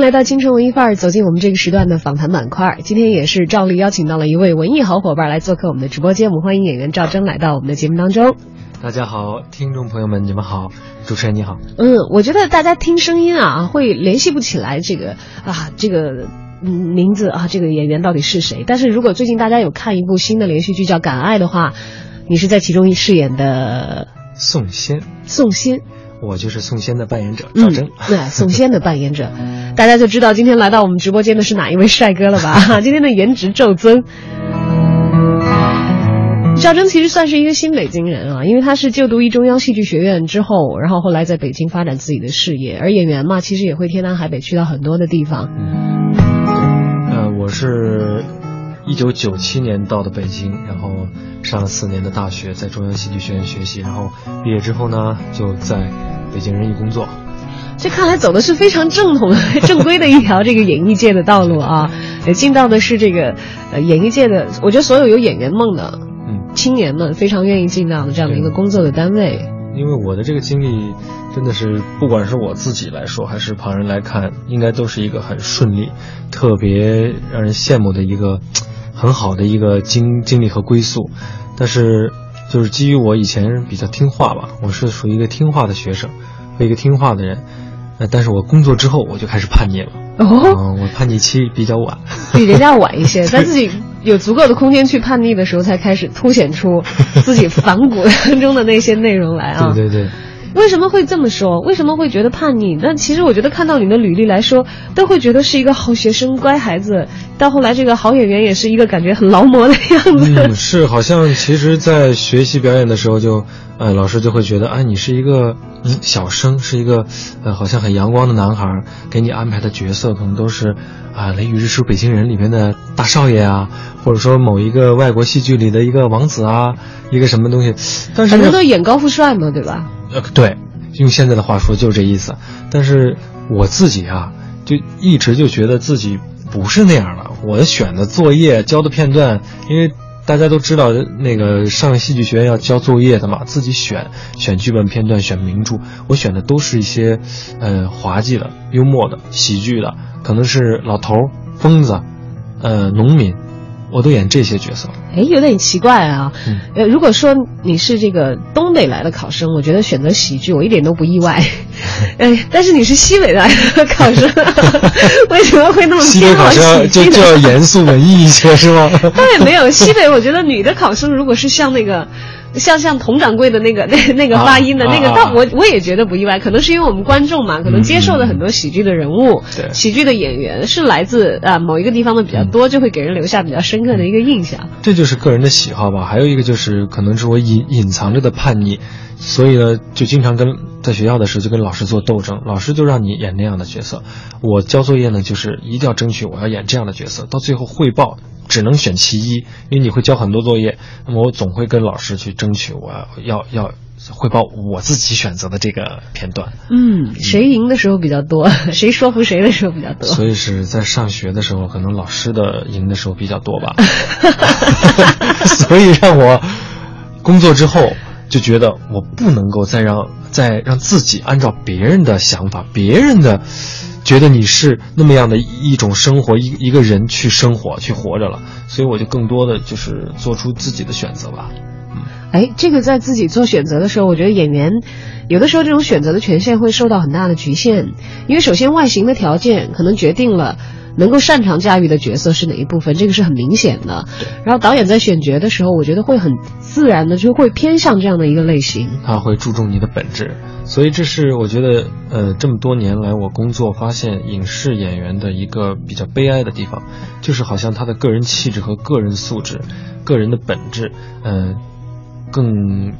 迎来到京城文艺范儿，走进我们这个时段的访谈板块。今天也是照例邀请到了一位文艺好伙伴来做客我们的直播间，我们欢迎演员赵征来到我们的节目当中。大家好，听众朋友们，你们好，主持人你好。嗯，我觉得大家听声音啊，会联系不起来这个啊这个。嗯，名字啊，这个演员到底是谁？但是如果最近大家有看一部新的连续剧叫《敢爱》的话，你是在其中饰演的宋仙，宋仙，我就是宋仙的扮演者赵征。对、嗯，宋仙的扮演者，大家就知道今天来到我们直播间的是哪一位帅哥了吧？今天的颜值骤增。赵征其实算是一个新北京人啊，因为他是就读于中央戏剧学院之后，然后后来在北京发展自己的事业。而演员嘛，其实也会天南海北去到很多的地方。呃，我是一九九七年到的北京，然后上了四年的大学，在中央戏剧学院学习，然后毕业之后呢，就在北京人艺工作。这看来走的是非常正统、正规的一条这个演艺界的道路啊，也进到的是这个呃演艺界的，我觉得所有有演员梦的。青年们非常愿意进到的这样的一个工作的单位，因为我的这个经历真的是，不管是我自己来说，还是旁人来看，应该都是一个很顺利、特别让人羡慕的一个很好的一个经经历和归宿。但是，就是基于我以前比较听话吧，我是属于一个听话的学生和一个听话的人。呃，但是我工作之后我就开始叛逆了。哦，嗯、我叛逆期比较晚，比人家晚一些，在自己有足够的空间去叛逆的时候，才开始凸显出自己反骨当中的那些内容来啊。对对对。为什么会这么说？为什么会觉得叛逆？那其实我觉得看到你的履历来说，都会觉得是一个好学生、乖孩子。到后来这个好演员，也是一个感觉很劳模的样子。嗯，是，好像其实，在学习表演的时候就，呃，老师就会觉得，哎，你是一个嗯小生，是一个呃好像很阳光的男孩，给你安排的角色可能都是啊《雷雨日出北京人》里面的大少爷啊，或者说某一个外国戏剧里的一个王子啊，一个什么东西。但是反正都演高富帅嘛，对吧？呃，对，用现在的话说就是这意思。但是我自己啊，就一直就觉得自己不是那样的。我选的作业、交的片段，因为大家都知道那个上戏剧学院要交作业的嘛，自己选选剧本片段、选名著，我选的都是一些呃滑稽的、幽默的、喜剧的，可能是老头、疯子，呃农民。我都演这些角色，哎，有点奇怪啊。嗯、呃，如果说你是这个东北来的考生，我觉得选择喜剧我一点都不意外。哎，但是你是西北来的考生，为什么会那么西北考生就就要严肃文艺一些是吗？倒也没有，西北我觉得女的考生如果是像那个。像像佟掌柜的那个 那那个发音的那个，啊、但我我也觉得不意外，可能是因为我们观众嘛，可能接受的很多喜剧的人物、嗯、喜剧的演员是来自啊某一个地方的比较多，嗯、就会给人留下比较深刻的一个印象。这就是个人的喜好吧，还有一个就是可能是我隐隐藏着的叛逆，所以呢，就经常跟在学校的时候就跟老师做斗争，老师就让你演那样的角色，我交作业呢就是一定要争取我要演这样的角色，到最后汇报。只能选其一，因为你会交很多作业，那么我总会跟老师去争取，我要要汇报我自己选择的这个片段。嗯，谁赢的时候比较多，谁说服谁的时候比较多。所以是在上学的时候，可能老师的赢的时候比较多吧。所以让我工作之后就觉得我不能够再让再让自己按照别人的想法，别人的。觉得你是那么样的一种生活，一一个人去生活去活着了，所以我就更多的就是做出自己的选择吧。嗯，哎，这个在自己做选择的时候，我觉得演员有的时候这种选择的权限会受到很大的局限，因为首先外形的条件可能决定了。能够擅长驾驭的角色是哪一部分，这个是很明显的。然后导演在选角的时候，我觉得会很自然的就会偏向这样的一个类型。他会注重你的本质，所以这是我觉得，呃，这么多年来我工作发现影视演员的一个比较悲哀的地方，就是好像他的个人气质和个人素质、个人的本质，嗯、更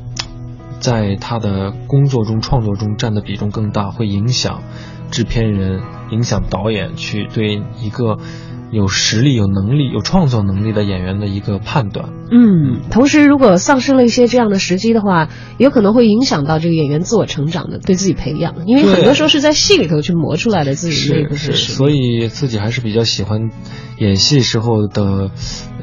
在他的工作中、创作中占的比重更大，会影响制片人、影响导演去对一个有实力、有能力、有创作能力的演员的一个判断。嗯，同时如果丧失了一些这样的时机的话，有可能会影响到这个演员自我成长的对自己培养，因为很多时候是在戏里头去磨出来的自己是是，分实力。所以自己还是比较喜欢演戏时候的，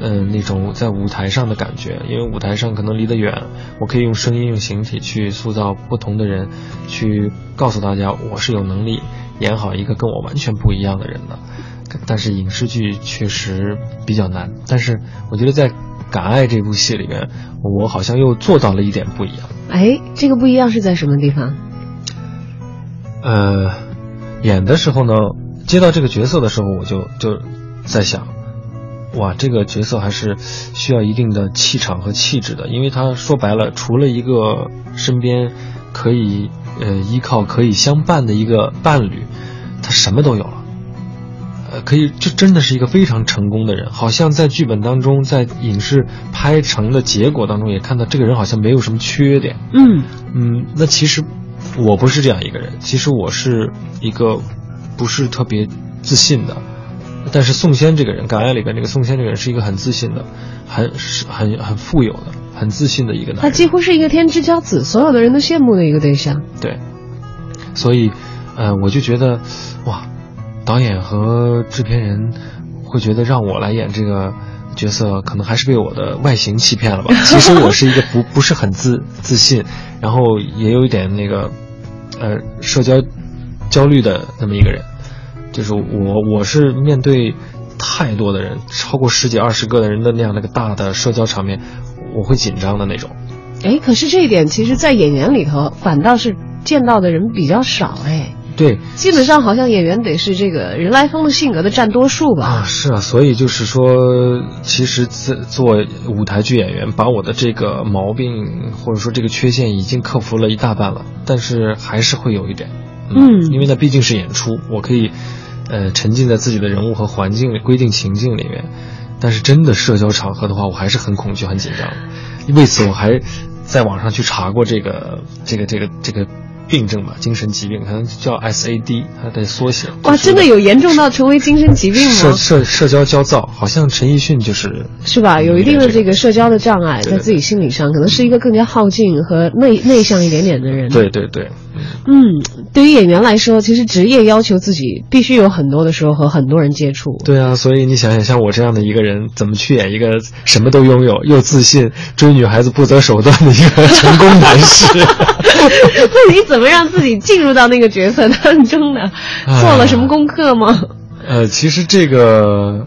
呃，那种在舞台上的感觉，因为舞台上可能离得远，我可以用声音、用形体去塑造不同的人，去告诉大家我是有能力演好一个跟我完全不一样的人的。但是影视剧确实比较难，但是我觉得在《敢爱》这部戏里面，我好像又做到了一点不一样。哎，这个不一样是在什么地方？呃，演的时候呢，接到这个角色的时候，我就就在想，哇，这个角色还是需要一定的气场和气质的，因为他说白了，除了一个身边可以呃依靠、可以相伴的一个伴侣，他什么都有了。呃，可以，这真的是一个非常成功的人，好像在剧本当中，在影视拍成的结果当中，也看到这个人好像没有什么缺点。嗯嗯，那其实我不是这样一个人，其实我是一个不是特别自信的。但是宋先这个人，《感爱》里边这个宋先这个人是一个很自信的，很是很很富有的、很自信的一个男人。他几乎是一个天之骄子，所有的人都羡慕的一个对象。对，所以，呃，我就觉得，哇，导演和制片人会觉得让我来演这个角色，可能还是被我的外形欺骗了吧。其实我是一个不不是很自自信，然后也有一点那个，呃，社交焦虑的那么一个人。就是我我是面对太多的人，超过十几二十个的人的那样的一个大的社交场面，我会紧张的那种。哎，可是这一点其实，在演员里头反倒是见到的人比较少哎。对，基本上好像演员得是这个人来疯的性格的占多数吧。啊，是啊，所以就是说，其实做做舞台剧演员，把我的这个毛病或者说这个缺陷已经克服了一大半了，但是还是会有一点，嗯因为那毕竟是演出，我可以，呃，沉浸在自己的人物和环境里、规定情境里面，但是真的社交场合的话，我还是很恐惧、很紧张。为此，我还在网上去查过这个、这个、这个、这个病症吧，精神疾病，可能叫 SAD，它的缩写。哇，就是真的有严重到成为精神疾病吗？社社社交焦躁，好像陈奕迅就是是吧？有一定的这个社交的障碍，在自己心理上，可能是一个更加好静和内内向一点点的人。对对对，嗯，对于演员来说，其实职业要求自己必须有很多的时候和很多人接触。对啊，所以你想想，像我这样的一个人，怎么去演一个什么都拥有、又自信、追女孩子不择手段的一个成功男士？那你怎么让自己进入到那个角色当中呢？哎做了什么功课吗？呃，其实这个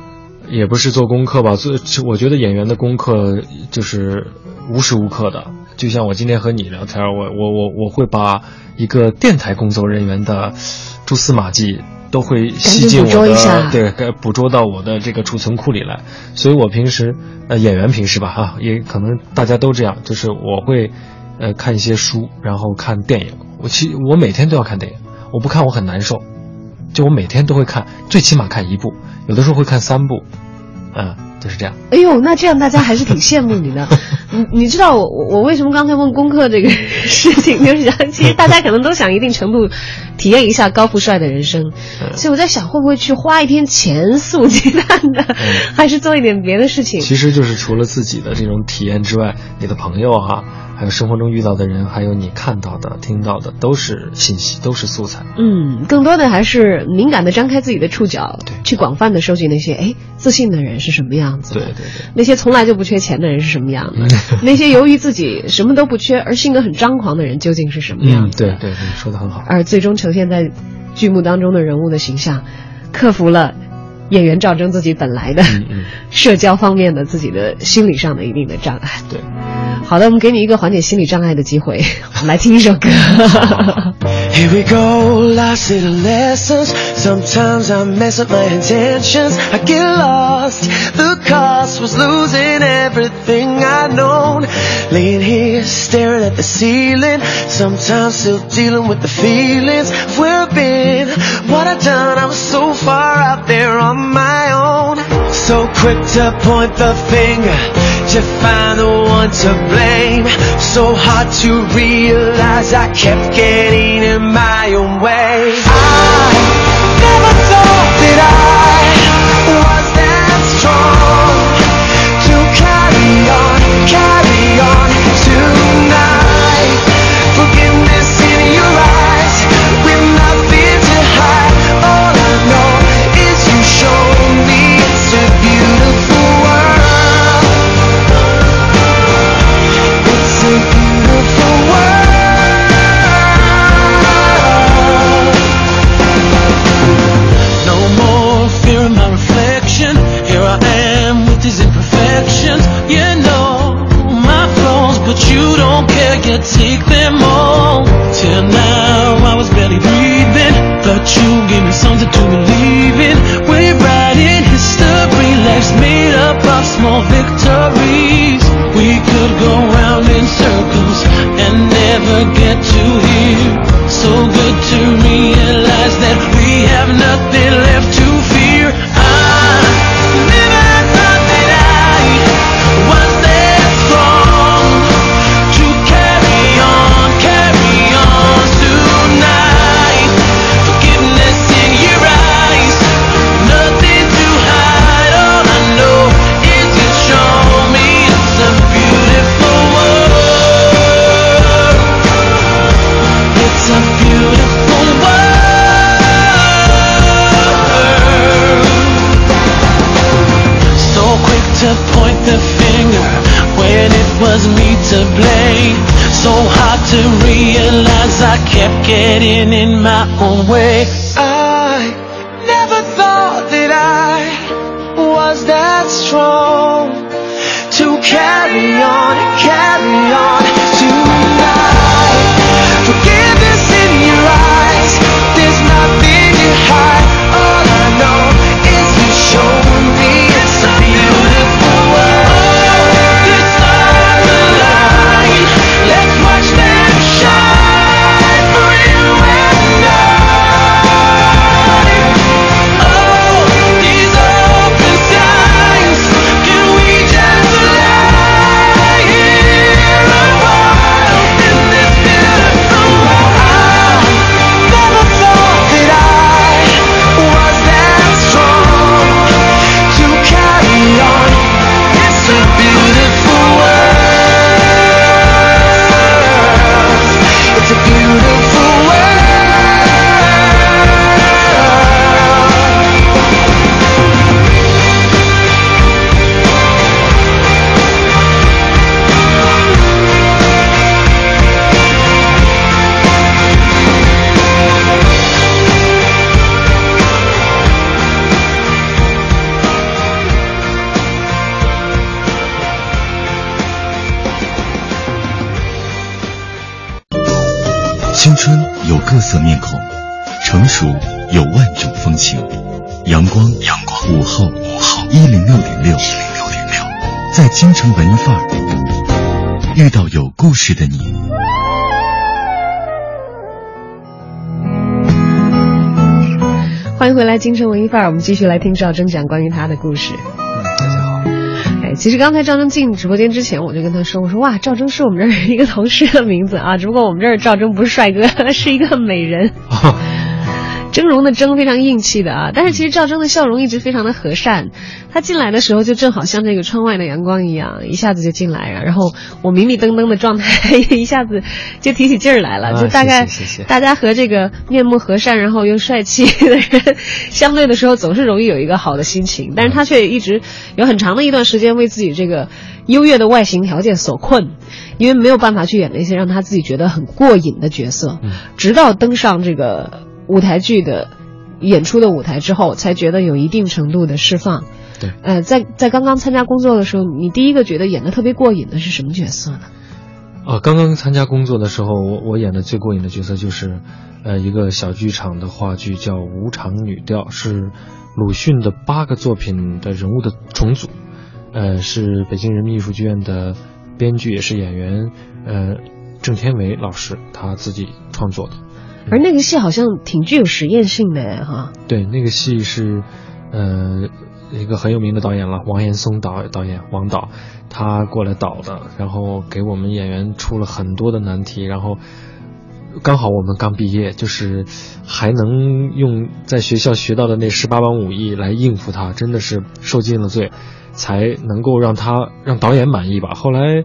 也不是做功课吧，做我觉得演员的功课就是无时无刻的。就像我今天和你聊天，我我我我会把一个电台工作人员的蛛丝马迹都会吸进我一下的，对，该捕捉到我的这个储存库里来。所以我平时呃演员平时吧哈、也可能大家都这样，就是我会呃看一些书，然后看电影。我其实我每天都要看电影，我不看我很难受。就我每天都会看，最起码看一部，有的时候会看三部，嗯，就是这样。哎呦，那这样大家还是挺羡慕你的。你你知道我我我为什么刚才问功课这个事情，就是想其实大家可能都想一定程度体验一下高富帅的人生，嗯所以我在想会不会去花一天钱肆无忌惮的，还是做一点别的事情。其实就是除了自己的这种体验之外，你的朋友哈、还有生活中遇到的人，还有你看到的、听到的，都是信息，都是素材。嗯，更多的还是敏感的张开自己的触角，对去广泛的收集那些哎自信的人是什么样子的，对对对那些从来就不缺钱的人是什么样的，那些由于自己什么都不缺而性格很张狂的人究竟是什么样嗯，子？对对，说的很好。而最终呈现在剧目当中的人物的形象，克服了演员赵征自己本来的 社交方面的自己的心理上的一定的障碍。对，好的，我们给你一个缓解心理障碍的机会，我们来听一首歌。Here we go, last little lessons. Sometimes I mess up my intentions, I get lost. The cost was losing everything I'd known. Laying here staring at the ceiling, sometimes still dealing with the feelings of where I've been. What I've done, I was so far out there on my own. So quick to point the finger, to find the one to blame. So hard to realize I kept getting in my own way. I care. You take them all. Till now I was barely breathing, but you gave me something to believe in. We're writing history. Life's made up of small victories. We could go round in circles and never get to here. So good to realize that we have nothing getting in my own way. 文艺范儿，我们继续来听赵征讲关于他的故事。嗯大家好。哎，其实刚才赵征进直播间之前，我就跟他说：“我说哇，赵征是我们这儿一个同事的名字啊，只不过我们这儿赵征不是帅哥，是一个美人。”峥嵘的峥，非常硬气的啊！但是其实赵峥的笑容一直非常的和善，他进来的时候就正好像这个窗外的阳光一样，一下子就进来了。然后我迷迷瞪瞪的状态 一下子就提起劲儿来了，啊就大概大家和这个面目和善然后又帅气的人 相对的时候，总是容易有一个好的心情。但是他却一直有很长的一段时间为自己这个优越的外形条件所困，因为没有办法去演那些让他自己觉得很过瘾的角色，嗯直到登上这个舞台剧的演出的舞台之后，才觉得有一定程度的释放。对，呃，在在刚刚参加工作的时候，你第一个觉得演的特别过瘾的是什么角色呢？啊，刚刚参加工作的时候，我我演的最过瘾的角色就是，呃，一个小剧场的话剧叫《无常女调》，是鲁迅的八个作品的人物的重组，呃，是北京人民艺术剧院的编剧也是演员，呃，郑天维老师他自己创作的。而那个戏好像挺具有实验性的哈。对，那个戏是，呃，一个很有名的导演了，王岩松导导演，王导，他过来导的，然后给我们演员出了很多的难题，然后刚好我们刚毕业，就是还能用在学校学到的那十八般武艺来应付他，真的是受尽了罪，才能够让他让导演满意吧。后来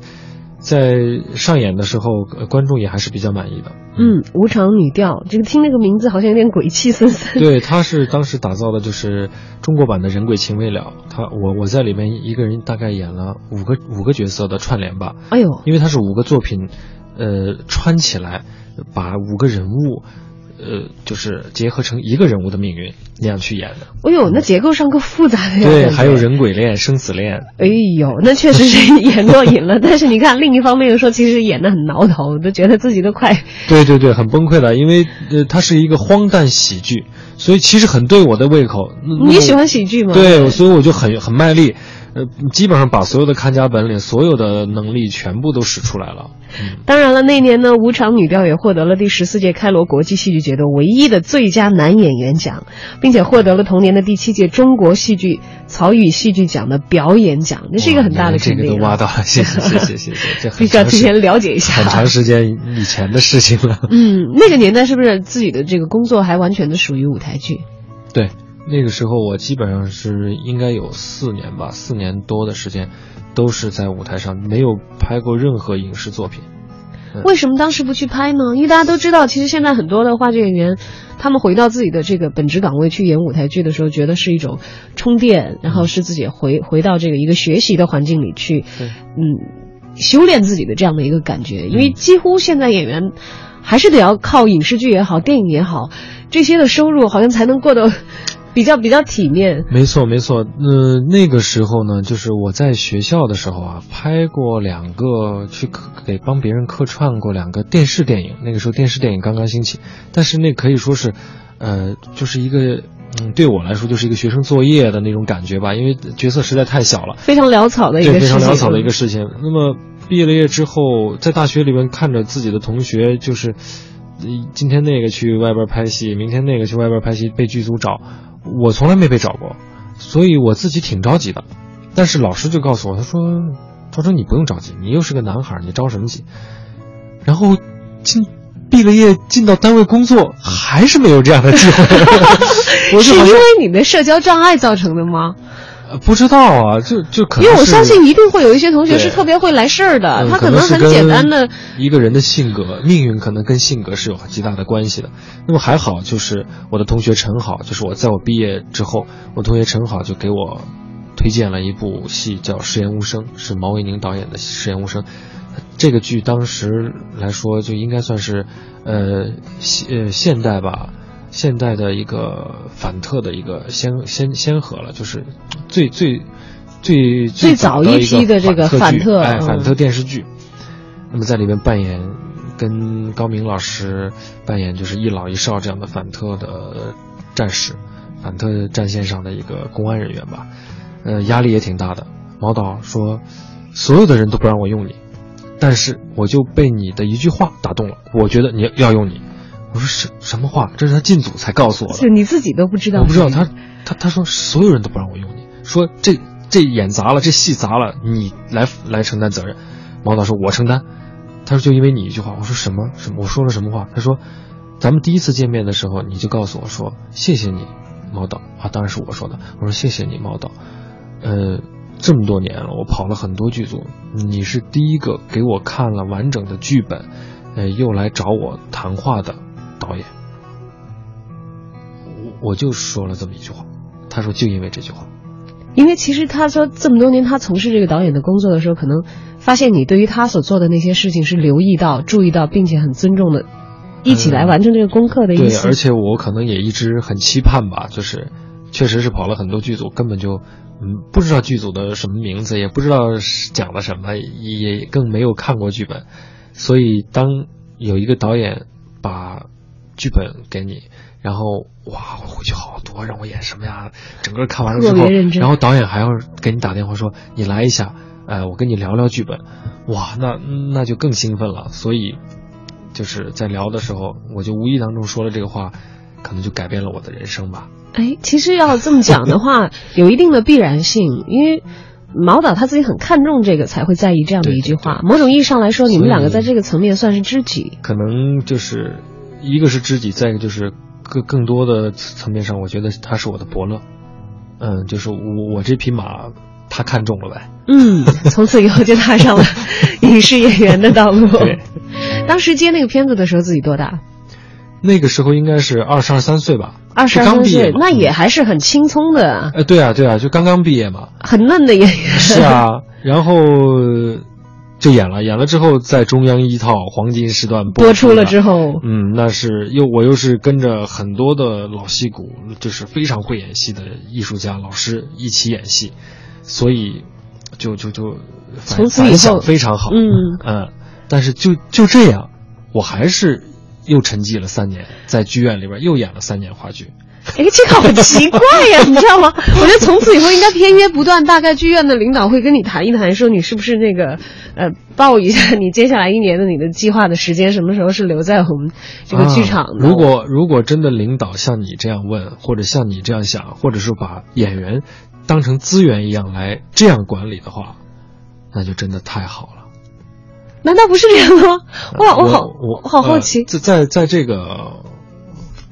在上演的时候，呃观众也还是比较满意的。嗯，无常女调，这个听那个名字好像有点鬼气森森。对，他是当时打造的就是中国版的《人鬼情未了》，他我我在里面一个人大概演了五个五个角色的串联吧，哎呦，因为它是五个作品，呃，穿起来，把五个人物，呃，就是结合成一个人物的命运那样去演的。哎呦，那结构上够复杂的呀。对，还有。人鬼恋、生死恋，哎呦，那确实是 演过瘾了。但是你看，另一方面又说，其实演的很挠头，都觉得自己都快 对对对，很崩溃的，因为呃，它是一个荒诞喜剧，所以其实很对我的胃口。你喜欢喜剧吗？对，所以我就很很卖力，呃，基本上把所有的看家本领、所有的能力全部都使出来了。嗯，当然了，那年呢，无常女调也获得了第十四届开罗国际戏剧节的唯一的最佳男演员奖，并且获得了同年的第七届中国戏剧曹禺戏剧奖的表演奖，这是一个很大的哇这个肯定、啊。都挖到了，谢谢谢谢谢谢，这很 必须要提前了解一下。很长时间以前的事情了。嗯，那个年代是不是自己的这个工作还完全的属于舞台剧？对，那个时候我基本上是应该有四年吧，四年多的时间，都是在舞台上，没有拍过任何影视作品。为什么当时不去拍呢？因为大家都知道，其实现在很多的话剧演员，他们回到自己的这个本职岗位去演舞台剧的时候，觉得是一种充电，然后是自己回回到这个一个学习的环境里去，嗯，修炼自己的这样的一个感觉。因为几乎现在演员还是得要靠影视剧也好，电影也好，这些的收入好像才能过得比较比较体面。没错，没错。呃，那个时候呢，就是我在学校的时候啊，拍过两个去客给帮别人客串过两个电视电影。那个时候电视电影刚刚兴起，但是那可以说是，呃，就是一个，嗯，对我来说就是一个学生作业的那种感觉吧，因为角色实在太小了。非常潦草的一个，事情，非常潦草的一个事情。那么毕业了业之后，在大学里面看着自己的同学，就是，呃今天那个去外边拍戏，明天那个去外边拍戏，被剧组找，我从来没被找过，所以我自己挺着急的。但是老师就告诉我，他说：“他说你不用着急，你又是个男孩，你着什么急？”然后进毕了业进到单位工作，还是没有这样的机会，是因为你的社交障碍造成的吗？呃不知道啊，就就可能因为我相信一定会有一些同学是特别会来事儿的，他可能很简单的，一个人的性格、命运可能跟性格是有极大的关系的。那么还好，就是我的同学陈好，就是我在我毕业之后，我同学陈好就给我推荐了一部戏，叫《誓言无声》，是毛卫宁导演的《誓言无声》。这个剧当时来说就应该算是，呃，现呃现代吧，现代的一个反特的一个先先先河了，就是最最最最早一批的这个反特哎，嗯反特电视剧。那么在里面扮演跟高明老师扮演就是一老一少这样的反特的战士，反特战线上的一个公安人员吧，呃，压力也挺大的。毛导说，所有的人都不让我用你，但是我就被你的一句话打动了，我觉得你要用你。我说什什么话？这是他进组才告诉我的。就你自己都不知道。我不知道他他他说所有人都不让我用你，说这这演砸了，这戏砸了，你来来承担责任。毛导说：“我承担。”他说：“就因为你一句话。”我说：“什么什么？我说了什么话？”他说：“咱们第一次见面的时候，你就告诉我说谢谢你，毛导啊，当然是我说的。我说谢谢你，毛导。呃，这么多年了，我跑了很多剧组，你是第一个给我看了完整的剧本，呃，又来找我谈话的导演。”我我就说了这么一句话，他说就因为这句话，因为其实他说这么多年他从事这个导演的工作的时候，可能发现你对于他所做的那些事情是留意到、注意到，并且很尊重的，一起来完成这个功课的意对，而且我可能也一直很期盼吧，就是确实是跑了很多剧组，根本就嗯不知道剧组的什么名字，也不知道是讲了什么，也更没有看过剧本，所以当有一个导演把剧本给你，然后哇，我回去好多让我演什么呀？整个看完了之后然后导演还要给你打电话说你来一下，呃，我跟你聊聊剧本，哇，那那就更兴奋了。所以就是在聊的时候，我就无意当中说了这个话，可能就改变了我的人生吧。哎，其实要这么讲的话，有一定的必然性，因为毛导他自己很看重这个，才会在意这样的一句话。某种意义上来说，你们两个在这个层面算是知己。可能就是一个是知己，再一个就是更更多的层面上，我觉得他是我的伯乐。嗯，就是我我这匹马，他看中了呗。嗯，从此以后就踏上了 影视演员的道路。对，当时接那个片子的时候，自己多大？那个时候应该是二十二三岁吧，二十二三岁，那也还是很青葱的，呃，对啊，对啊，就刚刚毕业嘛。很嫩的演员。是啊，然后就演了，演了之后在中央一套黄金时段播出了之后，嗯，那是又我又是跟着很多的老戏骨，就是非常会演戏的艺术家老师一起演戏，所以就就就反从此以后反响非常好。嗯嗯，但是就就这样，我还是又沉寂了三年，在剧院里边又演了三年话剧。哎，这个好奇怪呀，你知道吗？我觉得从此以后应该片约不断，大概剧院的领导会跟你谈一谈，说你是不是那个呃，报一下你接下来一年的你的计划的时间，什么时候是留在我们这个剧场的？啊如果如果真的领导像你这样问，或者像你这样想，或者是把演员当成资源一样来这样管理的话，那就真的太好了。难道不是这样吗？哇，我好我我好好奇。呃在在在这个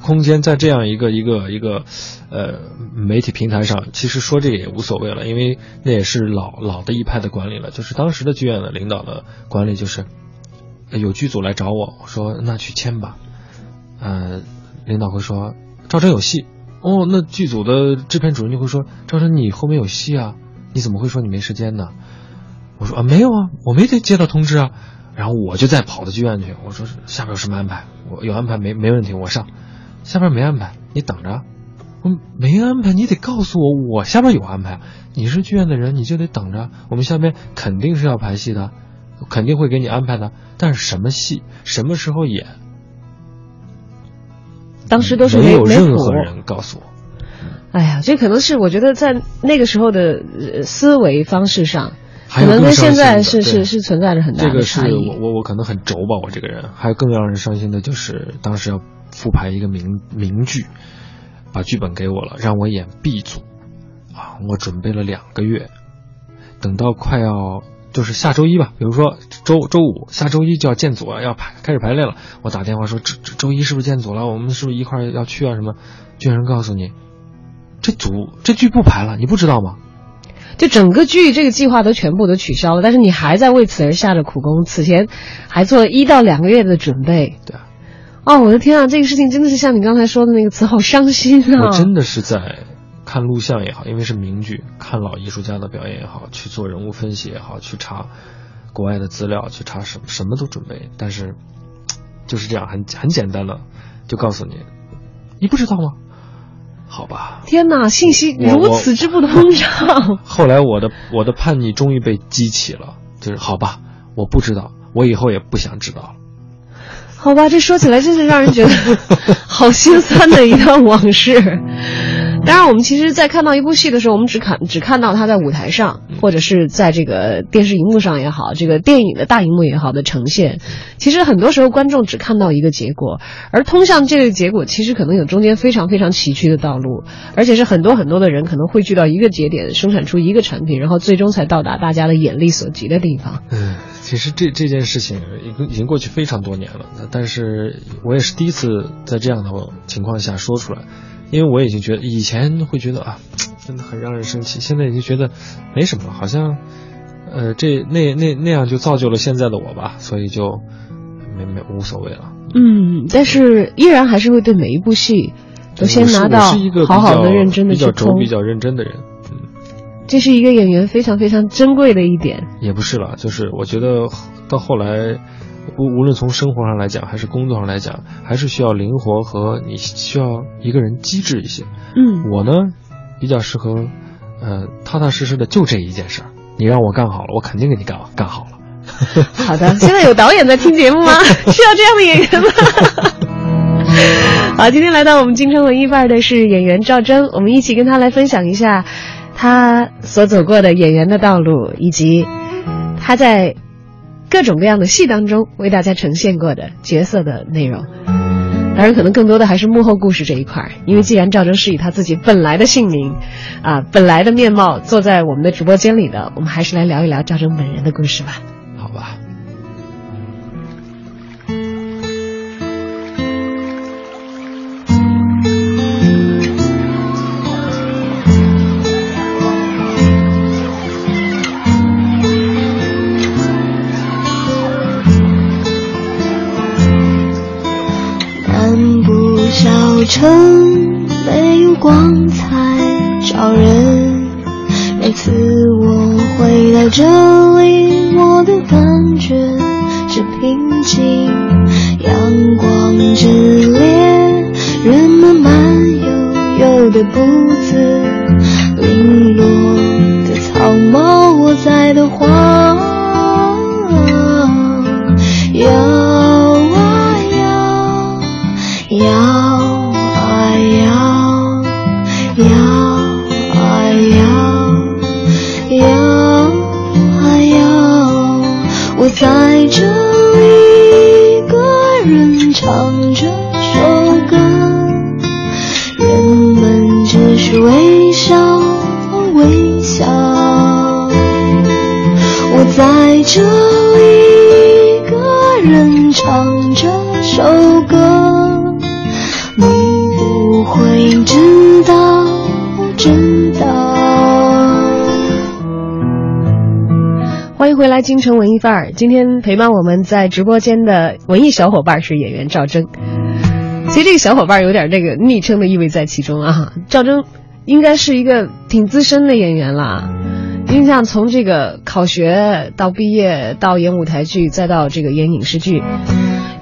空间，在这样一个一个一个呃媒体平台上，其实说这个也无所谓了，因为那也是老老的一派的管理了。就是当时的剧院的领导的管理，就是有剧组来找我，我说那去签吧，呃，领导会说赵晨有戏。哦，那剧组的制片主任就会说：“赵晨，你后面有戏啊，你怎么会说你没时间呢？”我说：“啊，没有啊，我没得接到通知啊。”然后我就再跑到剧院去，我说：“下边有什么安排？我有安排没没问题，我上。下边没安排，你等着。我没安排，你得告诉我，我下边有安排。你是剧院的人，你就得等着。我们下边肯定是要排戏的，肯定会给你安排的。但是什么戏，什么时候演，当时都是没有任何人告诉我。哎呀，这可能是我觉得在那个时候的呃思维方式上，可能跟现在是是是存在着很大的这个是。我我我可能很轴吧，我这个人。还有更让人伤心的就是当时要复排一个名名剧，把剧本给我了，让我演 B 组，啊，我准备了两个月，等到快要就是下周一吧，比如说周周五，下周一就要建组了，要排开始排练了。我打电话说周周周一是不是建组了？我们是不是一块要去啊？什么？剧院人告诉你，这组这剧不排了，你不知道吗？就整个剧这个计划都全部都取消了，但是你还在为此而下着苦功，此前还做了一到两个月的准备。对啊。哦，我的天啊，这个事情真的是像你刚才说的那个词，好伤心啊！我真的是在看录像也好，因为是名剧，看老艺术家的表演也好，去做人物分析也好，去查国外的资料，去查什么什么都准备，但是就是这样很很简单的就告诉你，你不知道吗？好吧。天哪，信息如此之不通畅。后来我的我的叛逆终于被激起了，就是好吧，我不知道，我以后也不想知道了。好吧，这说起来真是让人觉得 好心酸的一段往事。当然，我们其实，在看到一部戏的时候，我们只看只看到它在舞台上，或者是在这个电视荧幕上也好，这个电影的大荧幕也好的呈现。其实很多时候，观众只看到一个结果，而通向这个结果，其实可能有中间非常非常崎岖的道路，而且是很多很多的人可能汇聚到一个节点，生产出一个产品，然后最终才到达大家的眼力所及的地方。嗯，其实这这件事情已经已经过去非常多年了，但是我也是第一次在这样的情况下说出来，因为我已经觉得以前会觉得啊，真的很让人生气，现在已经觉得没什么了，好像，呃，这那那那样就造就了现在的我吧，所以就没没无所谓了。嗯，但是依然还是会对每一部戏都先拿到好好的、较认真的比较轴比较认真的人，嗯。这是一个演员非常非常珍贵的一点。也不是了，就是我觉得到后来，无无论从生活上来讲，还是工作上来讲，还是需要灵活和你需要一个人机智一些。嗯，我呢，比较适合，呃，踏踏实实的就这一件事儿，你让我干好了，我肯定给你干干好了。好的，现在有导演在听节目吗？需要这样的演员吗？好，今天来到我们京城文艺范儿的是演员赵征，我们一起跟他来分享一下他所走过的演员的道路，以及他在各种各样的戏当中为大家呈现过的角色的内容。当然，可能更多的还是幕后故事这一块儿，因为既然赵征是以他自己本来的姓名，啊，本来的面貌坐在我们的直播间里的，我们还是来聊一聊赵征本人的故事吧。好吧。城，没有光彩照人。每次我回到这里，我的感觉是平静。阳光范儿。今天陪伴我们在直播间的文艺小伙伴是演员赵征。其实这个小伙伴有点这个昵称的意味在其中啊。赵征应该是一个挺资深的演员了，因为像从这个考学到毕业，到演舞台剧，再到这个演影视剧，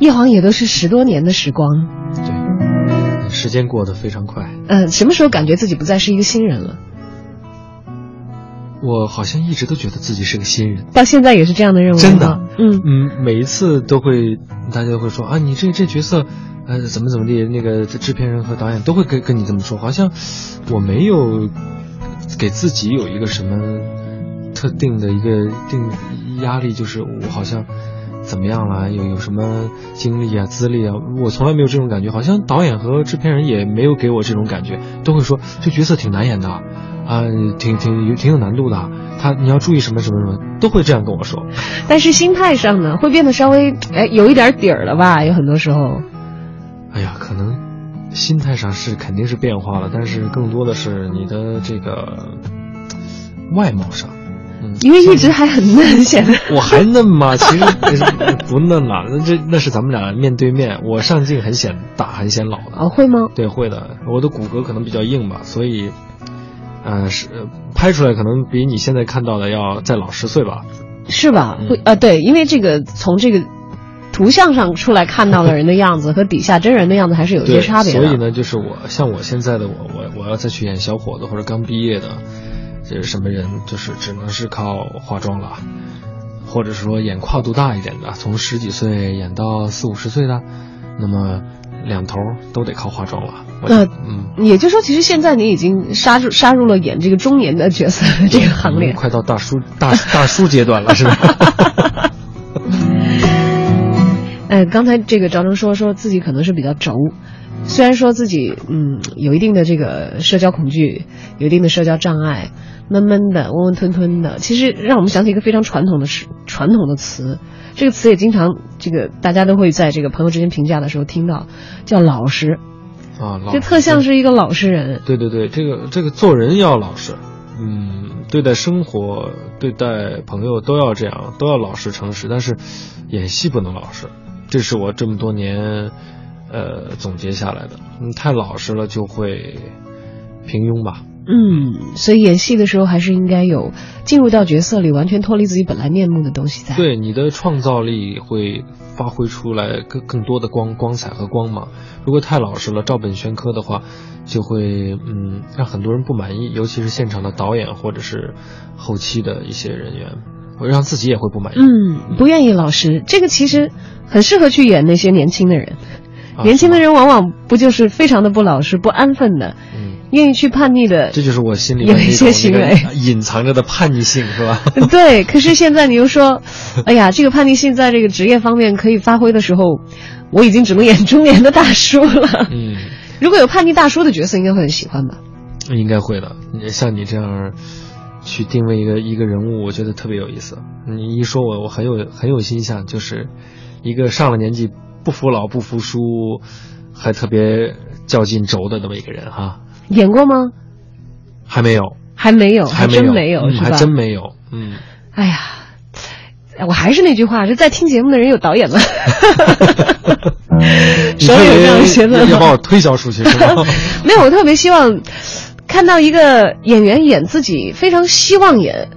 一晃也都是十多年的时光。对，时间过得非常快。嗯、什么时候感觉自己不再是一个新人了？我好像一直都觉得自己是个新人，到现在也是这样的认为真的，嗯。嗯，每一次都会，大家都会说啊，你这这角色，呃，怎么怎么地，那个制片人和导演都会跟跟你这么说，好像我没有给自己有一个什么特定的一个定压力，就是我好像怎么样了，有有什么经历啊、资历啊，我从来没有这种感觉，好像导演和制片人也没有给我这种感觉，都会说这角色挺难演的。啊，挺挺有挺有难度的，他你要注意什么什么什么，都会这样跟我说。但是心态上呢，会变得稍微哎有一点底儿了吧？有很多时候，哎呀，可能心态上是肯定是变化了，但是更多的是你的这个外貌上，嗯，因为一直还很嫩，显得我还嫩吗？其实不嫩了，那这那是咱们俩面对面，我上镜很显大，很显老的。哦，会吗？对，会的。我的骨骼可能比较硬吧，所以，呃，是呃拍出来可能比你现在看到的要再老十岁吧。是吧？嗯会呃，对，因为这个从这个图像上出来看到的人的样子和底下真人的样子还是有一些，差别的。所以呢，就是我像我现在的我，我我要再去演小伙子或者刚毕业的，这是什么人，就是只能是靠化妆了，或者是说演跨度大一点的，从十几岁演到四五十岁的，那么两头都得靠化妆了。我那嗯，也就是说，其实现在你已经杀入杀入了演这个中年的角色的这个行列嗯。快到大叔大大叔阶段了，是吧？哎，刚才这个赵征说说自己可能是比较轴，虽然说自己嗯有一定的这个社交恐惧，有一定的社交障碍，闷闷的、温温吞吞的，其实让我们想起一个非常传统的词，传统的词，这个词也经常这个大家都会在这个朋友之间评价的时候听到，叫老实，啊，老就特像是一个老实人。对对对，这个这个做人要老实，嗯，对待生活、对待朋友都要这样，都要老实诚实。但是演戏不能老实，这是我这么多年呃总结下来的。嗯，太老实了就会平庸吧。嗯，所以演戏的时候还是应该有进入到角色里，完全脱离自己本来面目的东西在。对，你的创造力会发挥出来更更多的光光彩和光芒。如果太老实了，照本宣科的话，就会嗯让很多人不满意，尤其是现场的导演或者是后期的一些人员。会让自己也会不满意。嗯，不愿意老实，这个其实很适合去演那些年轻的人。啊年轻的人往往不就是非常的不老实、不安分的，嗯，愿意去叛逆的。这就是我心里有一些行为 隐藏着的叛逆性，是吧？对，可是现在你又说，哎呀，这个叛逆性在这个职业方面可以发挥的时候，我已经只能演中年的大叔了。嗯，如果有叛逆大叔的角色，应该会很喜欢吧？应该会的。像你这样去定位一个一个人物，我觉得特别有意思。你一说我，我很有很有印象，就是一个上了年纪不服老不服输，还特别较劲轴的那么一个人哈。演过吗？还没有，还没有，还真没没有，还真没有。嗯，哎呀，哎我还是那句话，就在听节目的人有导演吗？你手里有这样的学问吗要把我推销出去是吗？没有，我特别希望看到一个演员演自己非常希望演、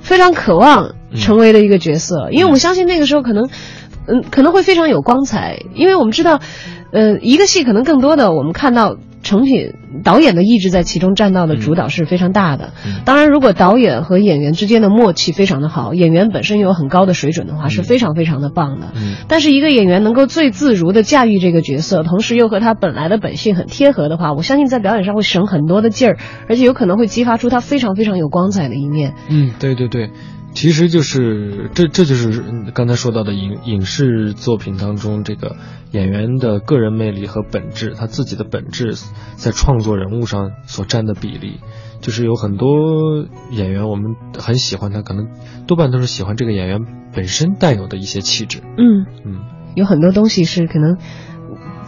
非常渴望成为的一个角色，因为我相信那个时候可能，嗯，可能会非常有光彩，因为我们知道，呃，一个戏可能更多的我们看到成品导演的意志在其中占到的主导是非常大的。嗯当然，如果导演和演员之间的默契非常的好，演员本身有很高的水准的话，是非常非常的棒的。嗯但是一个演员能够最自如的驾驭这个角色，同时又和他本来的本性很贴合的话，我相信在表演上会省很多的劲儿，而且有可能会激发出他非常非常有光彩的一面。嗯，对对对，其实就是这这就是嗯刚才说到的影影视作品当中这个演员的个人魅力和本质，他自己的本质在创作人物上所占的比例。就是有很多演员，我们很喜欢他，可能多半都是喜欢这个演员本身带有的一些气质。嗯，嗯，有很多东西是可能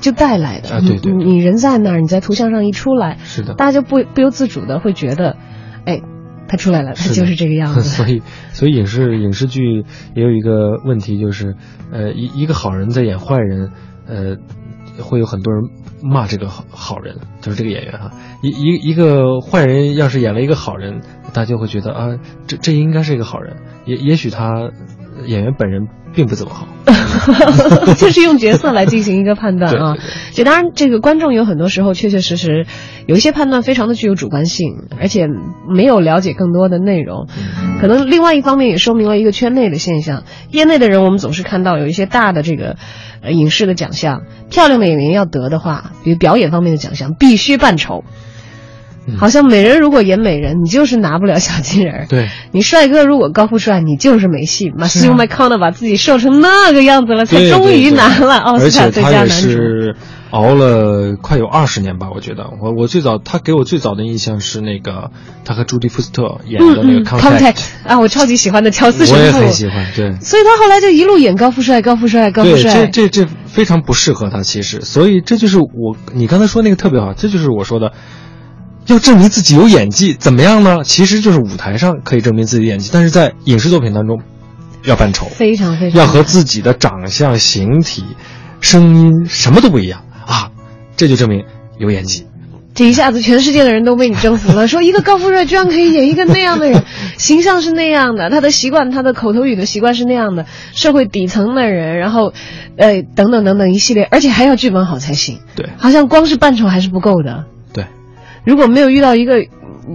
就带来的。啊对对你你人在那儿，你在图像上一出来，是的。大家就不不由自主的会觉得，哎，他出来了，他就是这个样子。所以，所以影视影视剧也有一个问题，就是，呃，一一个好人在演坏人，呃，会有很多人骂这个好好人，就是这个演员哈。一一一个坏人要是演了一个好人，大家会觉得啊，这这应该是一个好人，也也许他演员本人并不怎么好。就是用角色来进行一个判断啊对对对。这当然，这个观众有很多时候确确实实有一些判断非常的具有主观性，而且没有了解更多的内容。可能另外一方面也说明了一个圈内的现象，业内的人我们总是看到有一些大的这个呃影视的奖项，漂亮的演员要得的话，比如表演方面的奖项，必须扮丑。嗯好像美人如果演美人，你就是拿不了小金人儿。对，你帅哥如果高富帅，你就是没戏。马修麦康纳把自己瘦成那个样子了，才终于拿了奥斯卡最佳男主。是熬了快有二十年吧，我觉得。我我最早他给我最早的印象是那个他和朱迪福斯特演的那个嗯 Contact，、啊，我超级喜欢的乔斯神我也，很喜欢，对。所以他后来就一路演高富帅、高富帅、高富对，帅。这这这非常不适合他，其实，所以这就是我你刚才说那个特别好，这就是我说的，要证明自己有演技，怎么样呢？其实就是舞台上可以证明自己的演技，但是在影视作品当中，要扮丑，非常非常要和自己的长相、形体、声音什么都不一样啊，这就证明有演技。这一下子全世界的人都被你征服了。说一个高富帅居然可以演一个那样的人，形象是那样的，他的习惯，他的口头语的习惯是那样的，社会底层的人，然后，呃，等等等等一系列，而且还要剧本好才行。对好像光是扮丑还是不够的。对，如果没有遇到一个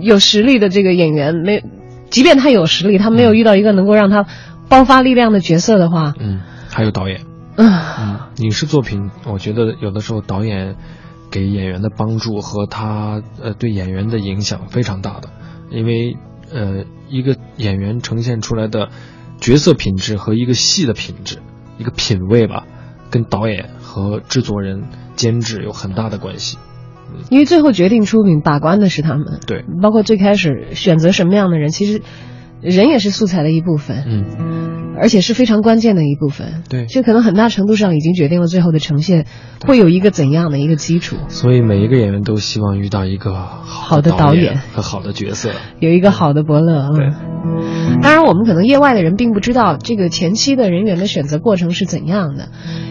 有实力的这个演员，没，即便他有实力，他没有遇到一个能够让他爆发力量的角色的话，嗯，还有导演，嗯，嗯，影视作品，我觉得有的时候导演给演员的帮助和他呃对演员的影响非常大的，因为呃一个演员呈现出来的角色品质和一个戏的品质，一个品味吧，跟导演和制作人、监制有很大的关系。因为最后决定出品把关的是他们，对，包括最开始选择什么样的人，其实人也是素材的一部分，嗯，而且是非常关键的一部分。对。这可能很大程度上已经决定了最后的呈现会有一个怎样的一个基础，所以每一个演员都希望遇到一个好好的导演。和好的角色。有一个好的伯乐啊。对。当然，我们可能业外的人并不知道这个前期的人员的选择过程是怎样的，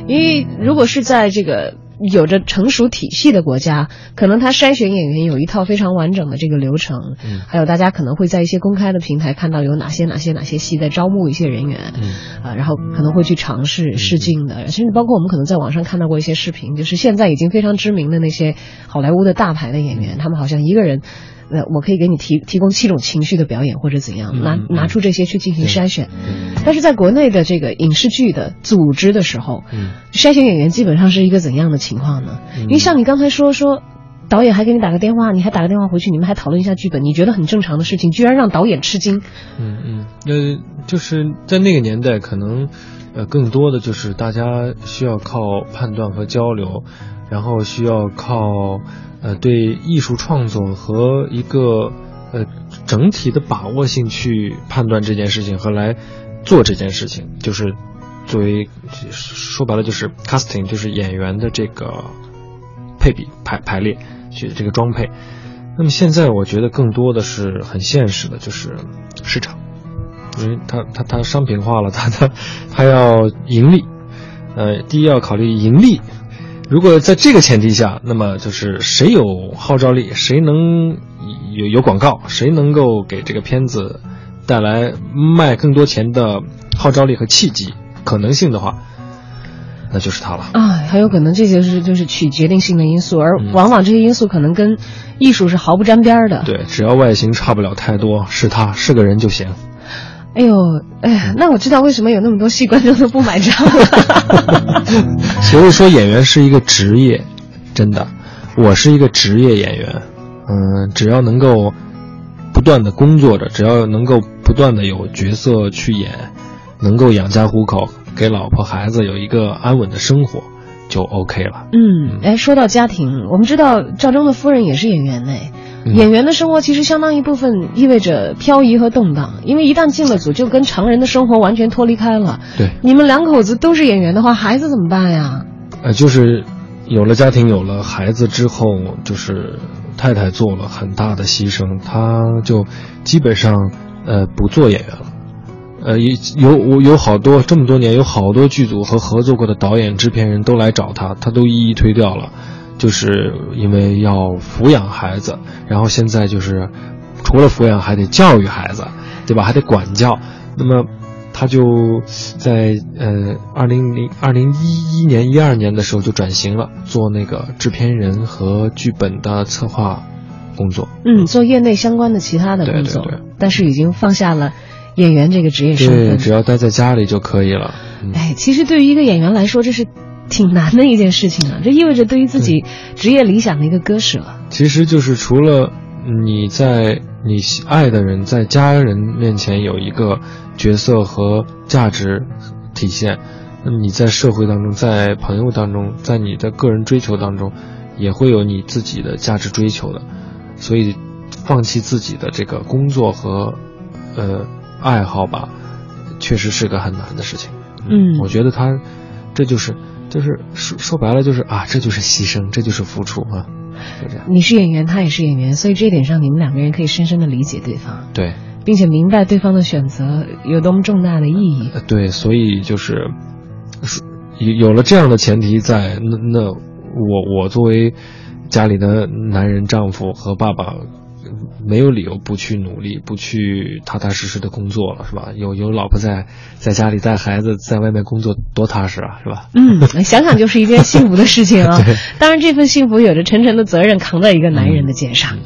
因为如果是在这个有着成熟体系的国家，可能他筛选演员有一套非常完整的这个流程，嗯。还有大家可能会在一些公开的平台看到有哪些哪些哪些戏在招募一些人员，嗯。啊，然后可能会去尝试试镜的，甚至包括我们可能在网上看到过一些视频，就是现在已经非常知名的那些好莱坞的大牌的演员，他们好像一个人。呃，我可以给你提提供七种情绪的表演，或者怎样，拿拿出这些去进行筛选。对但是在国内的这个影视剧的组织的时候，嗯筛选演员基本上是一个怎样的情况呢？因为像你刚才说说。导演还给你打个电话，你还打个电话回去，你们还讨论一下剧本，你觉得很正常的事情，居然让导演吃惊。嗯嗯，呃，就是在那个年代，可能呃更多的就是大家需要靠判断和交流，然后需要靠呃对艺术创作和一个呃整体的把握性去判断这件事情和来做这件事情，就是作为说白了就是 casting，就是演员的这个配比排排列。去这个装配，那么现在我觉得更多的是很现实的，就是市场，因为它它它商品化了，它它它要盈利，呃，第一要考虑盈利。如果在这个前提下，那么就是谁有号召力，谁能有有广告，谁能够给这个片子带来卖更多钱的号召力和契机可能性的话。那就是他了啊，很有可能这些是就是取决定性的因素，而往往这些因素可能跟艺术是毫不沾边的。对，只要外形差不了太多，是他是个人就行。哎呦，哎，那我知道为什么有那么多戏观众都不买账了。所以说，演员是一个职业，真的，我是一个职业演员。嗯，只要能够不断的工作着，只要能够不断的有角色去演，能够养家糊口。给老婆孩子有一个安稳的生活，就 OK 了。嗯，哎，说到家庭，我们知道赵忠的夫人也是演员呢。演员的生活其实相当一部分意味着漂移和动荡，因为一旦进了组，就跟常人的生活完全脱离开了。对，你们两口子都是演员的话，孩子怎么办呀？呃，就是有了家庭，有了孩子之后，就是太太做了很大的牺牲，她就基本上呃不做演员了。呃，有有我有好多这么多年，有好多剧组和合作过的导演、制片人都来找他，他都一一推掉了，就是因为要抚养孩子，然后现在就是除了抚养还得教育孩子，对吧？还得管教，那么他就在呃二零零二零一一年一二年的时候就转型了，做那个制片人和剧本的策划工作，嗯，做业内相关的其他的工作，对对对但是已经放下了。演员这个职业身对，只要待在家里就可以了。嗯哎，其实对于一个演员来说，这是挺难的一件事情啊。这意味着对于自己职业理想的一个割舍。其实就是除了你在你喜爱的人在家人面前有一个角色和价值体现，那么你在社会当中，在朋友当中，在你的个人追求当中，也会有你自己的价值追求的。所以，放弃自己的这个工作和呃爱好吧，确实是个很难的事情。嗯我觉得他这就是就是说说白了就是啊，这就是牺牲，这就是付出啊，就这样。你是演员，他也是演员，所以这一点上，你们两个人可以深深的理解对方，对。并且明白对方的选择有多么重大的意义。呃，对，所以就是，是有有了这样的前提在，那那我我作为家里的男人、丈夫和爸爸，没有理由不去努力，不去踏踏实实的工作了，是吧？有有老婆在在家里带孩子，在外面工作多踏实啊，是吧？嗯，想想就是一件幸福的事情啊 对。当然，这份幸福有着沉沉的责任扛在一个男人的肩上。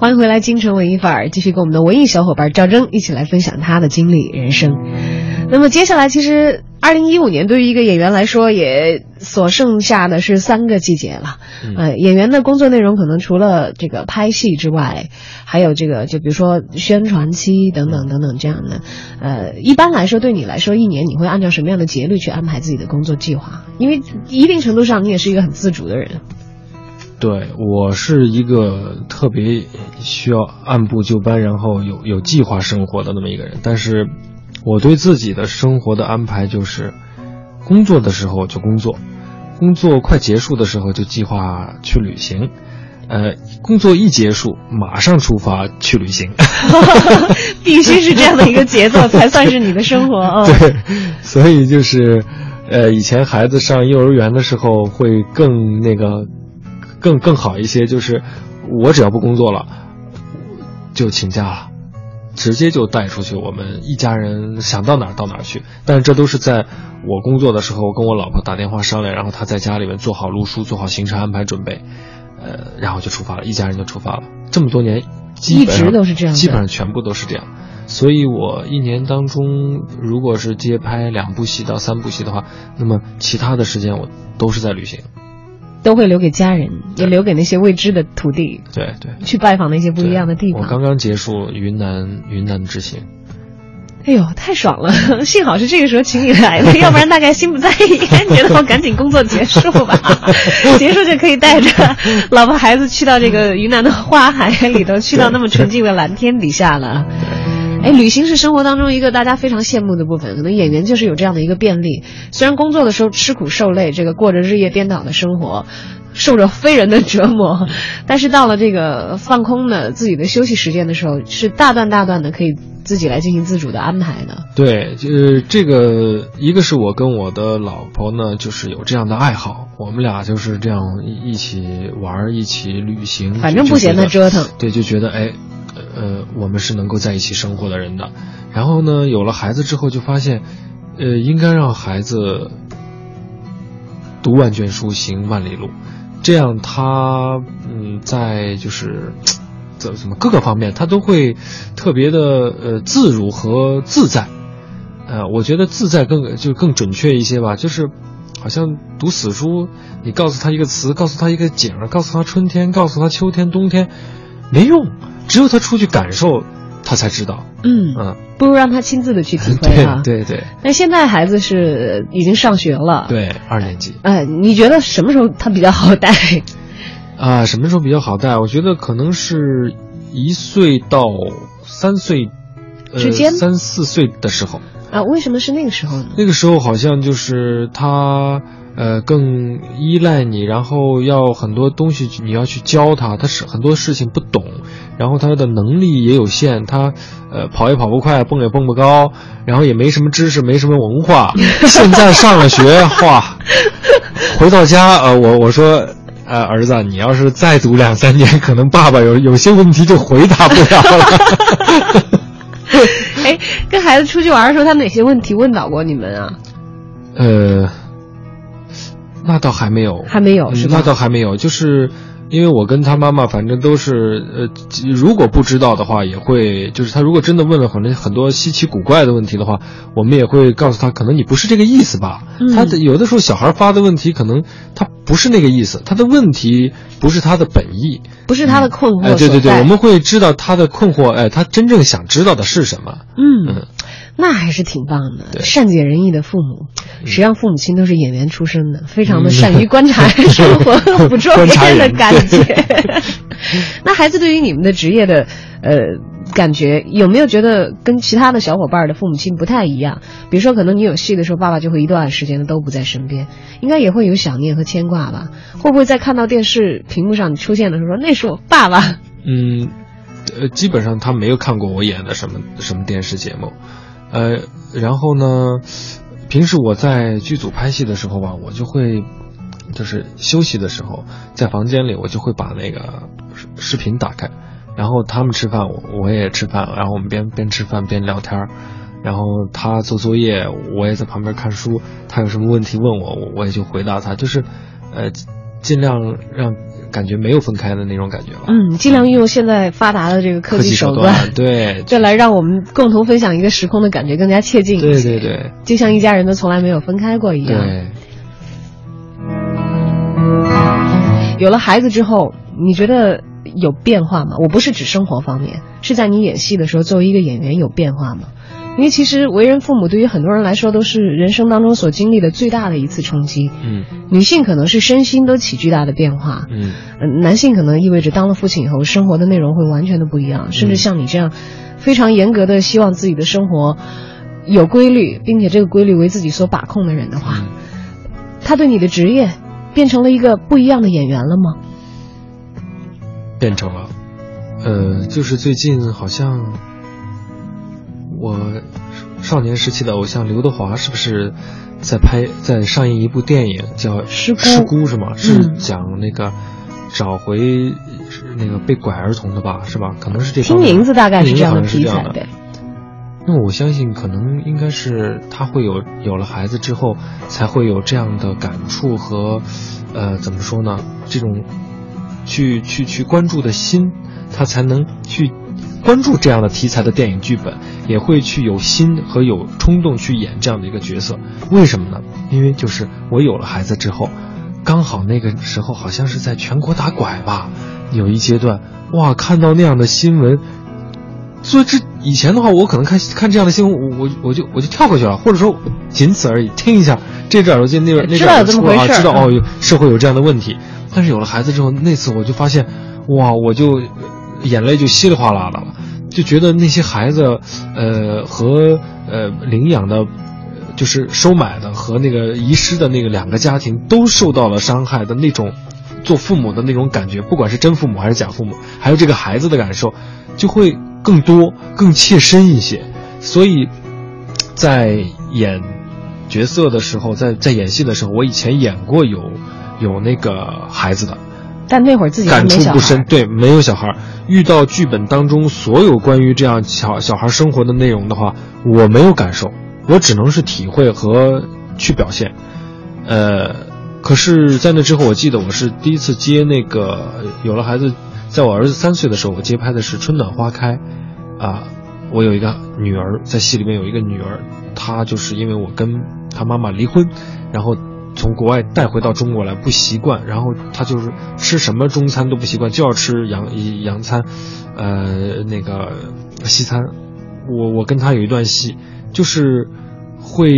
欢迎回来，京城文艺范儿，继续跟我们的文艺小伙伴赵征一起来分享他的经历人生。那么接下来，其实二零一五年对于一个演员来说，也所剩下的是三个季节了。呃，演员的工作内容可能除了这个拍戏之外，还有这个就比如说宣传期等等等等这样的。呃，一般来说，对你来说，一年你会按照什么样的节律去安排自己的工作计划？因为一定程度上，你也是一个很自主的人。对我是一个特别需要按部就班，然后有有计划生活的那么一个人。但是，我对自己的生活的安排就是，工作的时候就工作，工作快结束的时候就计划去旅行，呃，工作一结束马上出发去旅行。必须是这样的一个节奏，才算是你的生活啊。对，所以就是，呃，以前孩子上幼儿园的时候会更那个，更更好一些，就是我只要不工作了，就请假了，直接就带出去，我们一家人想到哪儿到哪儿去。但是这都是在我工作的时候我跟我老婆打电话商量，然后她在家里面做好路书、做好行程安排准备，呃，然后就出发了，一家人就出发了。这么多年，基本上一直都是这样基本上全部都是这样。所以我一年当中，如果是接拍两部戏到三部戏的话，那么其他的时间我都是在旅行。都会留给家人，也留给那些未知的土地，对对，去拜访那些不一样的地方我。刚刚结束云南云南之行，哎呦，太爽了！幸好是这个时候请你来的，要不然大概心不在焉，觉得我赶紧工作结束吧，结束就可以带着老婆孩子去到这个云南的花海里头，去到那么纯净的蓝天底下了。哎，旅行是生活当中一个大家非常羡慕的部分，可能演员就是有这样的一个便利。虽然工作的时候吃苦受累，这个过着日夜颠倒的生活，受着非人的折磨，但是到了这个放空的自己的休息时间的时候，是大段大段的可以自己来进行自主的安排的。对，就是这个，一个是我跟我的老婆呢，就是有这样的爱好，我们俩就是这样一一起玩儿，一起旅行，反正不嫌他就觉得折腾。对，就觉得哎，呃，我们是能够在一起生活的人的。然后呢，有了孩子之后，就发现，呃，应该让孩子读万卷书，行万里路，这样他嗯，在就是。怎怎么各个方面他都会特别的呃自如和自在，呃，我觉得自在更就更准确一些吧，就是好像读死书，你告诉他一个词，告诉他一个景儿，告诉他春天，告诉他秋天、冬天，没用，只有他出去感受，他才知道。嗯嗯，不如让他亲自的去体会 对哈。对对那现在孩子是已经上学了，。对，二年级哎，你觉得什么时候他比较好带？啊，什么时候比较好带？我觉得可能是一岁到三岁，呃，之间三四岁的时候。啊，为什么是那个时候呢？那个时候好像就是他，呃，更依赖你，然后要很多东西你要去教他，他是很多事情不懂，然后他的能力也有限，他，呃，跑也跑不快，蹦也蹦不高，然后也没什么知识，没什么文化。现在上了学，哇，回到家，呃，我我说。呃，儿子，你要是再读两三年，可能爸爸有有些问题就回答不了了。哎，跟孩子出去玩的时候，他哪些问题问到过你们啊？呃，那倒还没有，还没有是吧嗯那倒还没有，就是，因为我跟他妈妈反正都是呃，如果不知道的话，也会就是他如果真的问了很多很多稀奇古怪的问题的话，我们也会告诉他，可能你不是这个意思吧。嗯他的有的时候小孩发的问题可能他不是那个意思，他的问题不是他的本意。不是他的困惑哎，对对对，我们会知道他的困惑，哎，他真正想知道的是什么。嗯，那还是挺棒的，善解人意的父母。实际上，父母亲都是演员出身的，非常的善于观察 生活和 捕捉别人的感觉。那孩子对于你们的职业的呃感觉，有没有觉得跟其他的小伙伴的父母亲不太一样？比如说，可能你有戏的时候，爸爸就会一段时间的都不在身边，应该也会有想念和牵挂吧？会不会在看到电视屏幕上出现的时候说那是我爸爸？嗯，呃，基本上他没有看过我演的什么什么电视节目，呃，然后呢，平时我在剧组拍戏的时候吧，我就会，就是休息的时候，在房间里我就会把那个视视频打开，然后他们吃饭，我我也吃饭，然后我们边边吃饭边聊天，然后他做作业，我也在旁边看书，他有什么问题问，我我也就回答他，就是，呃，尽量让感觉没有分开的那种感觉吧。嗯，尽量运用现在发达的这个科科技手手段，对，这来让我们共同分享一个时空的感觉更加切近一对些，对对就像一家人都从来没有分开过一样。对。有了孩子之后，你觉得有变化吗？我不是指生活方面，是在你演戏的时候，作为一个演员有变化吗？因为其实为人父母对于很多人来说都是人生当中所经历的最大的一次冲击。嗯。女性可能是身心都起巨大的变化，嗯。呃男性可能意味着当了父亲以后，生活的内容会完全的不一样，甚至像你这样非常严格的希望自己的生活有规律，并且这个规律为自己所把控的人的话，他对你的职业变成了一个不一样的演员了吗？变成了，呃，就是最近好像我少年时期的偶像刘德华是不是在拍在上映一部电影叫《失孤失孤》是吗？是嗯讲那个找回是那个被拐儿童的吧？是吧？可能是这方听名字大概是听这样的。那我相信，可能应该是他会有有了孩子之后，才会有这样的感触和，呃，怎么说呢？这种去去去关注的心，他才能去关注这样的题材的电影剧本，也会去有心和有冲动去演这样的一个角色。为什么呢？因为就是我有了孩子之后，刚好那个时候好像是在全国打拐吧，有一阶段，哇，看到那样的新闻。所以这以前的话，我可能看看这样的新闻，我我我就我就跳过去了，或者说仅此而已，听一下这只耳朵进那边那只知道有耳朵出啊，知道哦，有社会有这样的问题。但是有了孩子之后，那次我就发现，哇，我就眼泪就稀里哗啦的了，就觉得那些孩子，呃，和呃领养的。就是收买的和那个遗失的那个两个家庭都受到了伤害的那种，做父母的那种感觉，不管是真父母还是假父母，还有这个孩子的感受，就会更多、更切身一些。所以，在演角色的时候，在在演戏的时候，我以前演过有有那个孩子的，但那会儿自己感触不深，对，没有小孩儿。遇到剧本当中所有关于这样小小孩生活的内容的话，我没有感受，我只能是体会和去表现。呃，可是，在那之后，我记得我是第一次接那个有了孩子，在我儿子三岁的时候，我接拍的是《春暖花开》，啊，我有一个女儿，在戏里面有一个女儿，她就是因为我跟她妈妈离婚，然后从国外带回到中国来不习惯，然后他就是吃什么中餐都不习惯，就要吃洋洋餐，呃，那个西餐。我我跟他有一段戏，就是会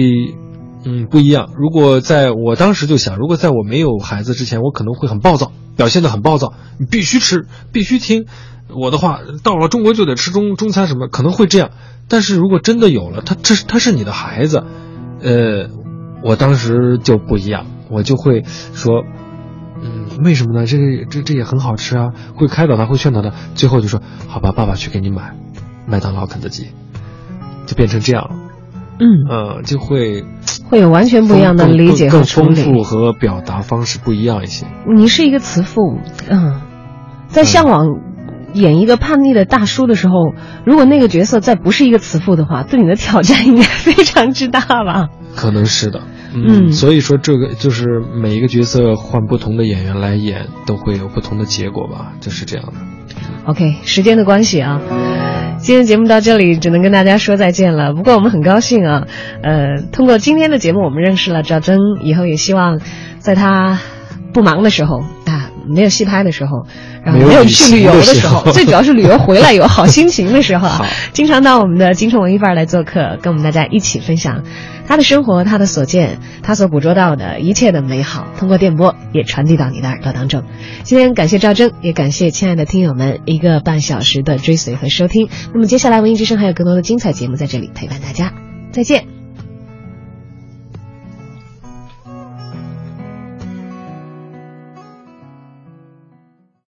嗯不一样。如果在我当时就想，如果在我没有孩子之前，我可能会很暴躁，表现的很暴躁，你必须吃，必须听我的话，到了中国就得吃中中餐什么，可能会这样。但是如果真的有了他，这是他是你的孩子，呃，我当时就不一样，我就会说，嗯，为什么呢？这个这这也很好吃啊，会开导他，会劝导他，最后就说，好吧，爸爸去给你买麦当劳、肯德基，就变成这样了。嗯，呃，就会会有完全不一样的理解和更处理丰富和表达方式不一样一些。你是一个慈父，嗯，在向往演一个叛逆的大叔的时候，如果那个角色再不是一个慈父的话，对你的挑战应该非常之大吧？可能是的。嗯所以说这个就是每一个角色换不同的演员来演，都会有不同的结果吧，就是这样的。OK，时间的关系啊，今天节目到这里只能跟大家说再见了。不过我们很高兴啊，呃，通过今天的节目，我们认识了赵征，以后也希望在他不忙的时候啊，没有戏拍的时候，然后没有去旅游的时时候，最主要是旅游回来有好心情的时候啊，经常到我们的京城文艺范儿来做客，跟我们大家一起分享他的生活、他的所见、他所捕捉到的一切的美好，通过电波也传递到你的耳朵当中。今天感谢赵征，也感谢亲爱的听友们一个半小时的追随和收听。那么接下来文艺之声还有更多的精彩节目在这里陪伴大家，再见。